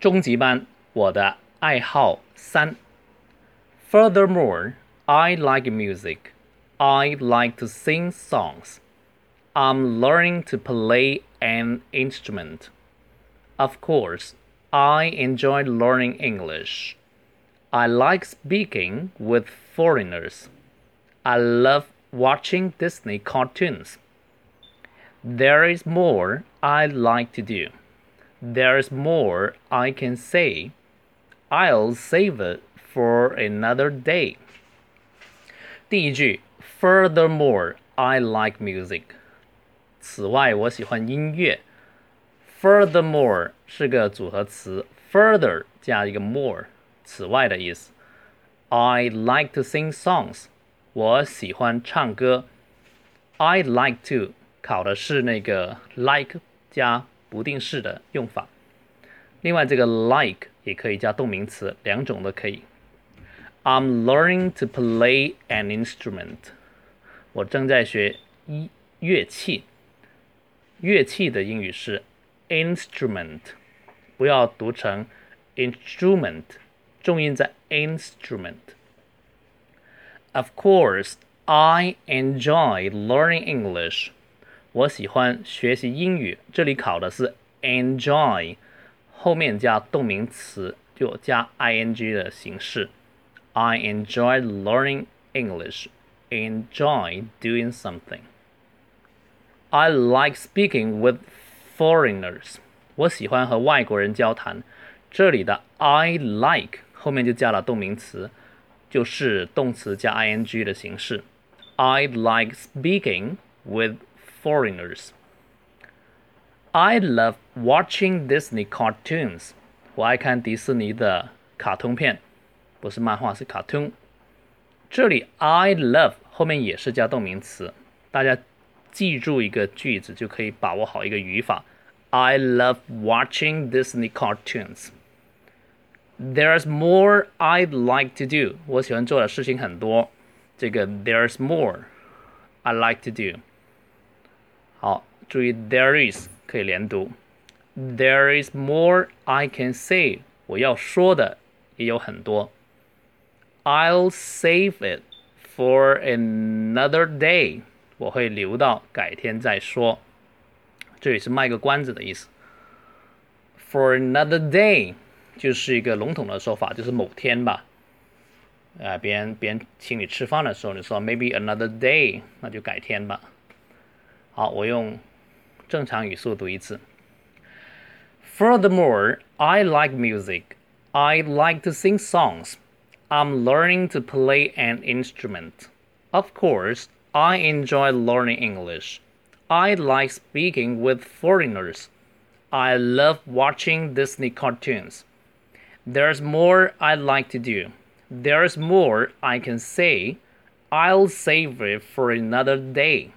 中级班我的爱好三。Furthermore, I like music. I like to sing songs. I'm learning to play an instrument. Of course, I enjoy learning English. I like speaking with foreigners. I love watching Disney cartoons. There is more I like to do. There is more I can say. I'll save it for another day. 第一句，Furthermore, I like music. 此外，我喜欢音乐。Furthermore 是个组合词，further 加一个 more，此外的意思。I like to sing songs. 我喜欢唱歌。I like to 考的是那个 like 加 不定式的用法。另外，这个 like 也可以加动名词，两种都可以。I'm learning to play an instrument。我正在学一乐器。乐器的英语是 instrument，不要读成 instrument，重音在 instrument。Of course, I enjoy learning English. 我喜欢学习英语。这里考的是 enjoy，后面加动名词就加 ing 的形式。I enjoy learning English. Enjoy doing something. I like speaking with foreigners. 我喜欢和外国人交谈。这里的 I like 后面就加了动名词，就是动词加 ing 的形式。I like speaking with foreigners. I love watching Disney cartoons. 我爱看迪士尼的卡通片，不是漫画，是卡通。这里 I love 后面也是加动名词，大家记住一个句子就可以把握好一个语法。I love watching Disney cartoons. There's more I'd like to do. 我喜欢做的事情很多。这个 There's more I like to do. 好，注意 there is 可以连读。There is more I can say，我要说的也有很多。I'll save it for another day，我会留到改天再说。这里是卖个关子的意思。For another day 就是一个笼统的说法，就是某天吧。啊、呃，别人别人请你吃饭的时候，你说 maybe another day，那就改天吧。好，我用正常语速读一次。Furthermore, I like music. I like to sing songs. I'm learning to play an instrument. Of course, I enjoy learning English. I like speaking with foreigners. I love watching Disney cartoons. There's more I'd like to do. There's more I can say. I'll save it for another day.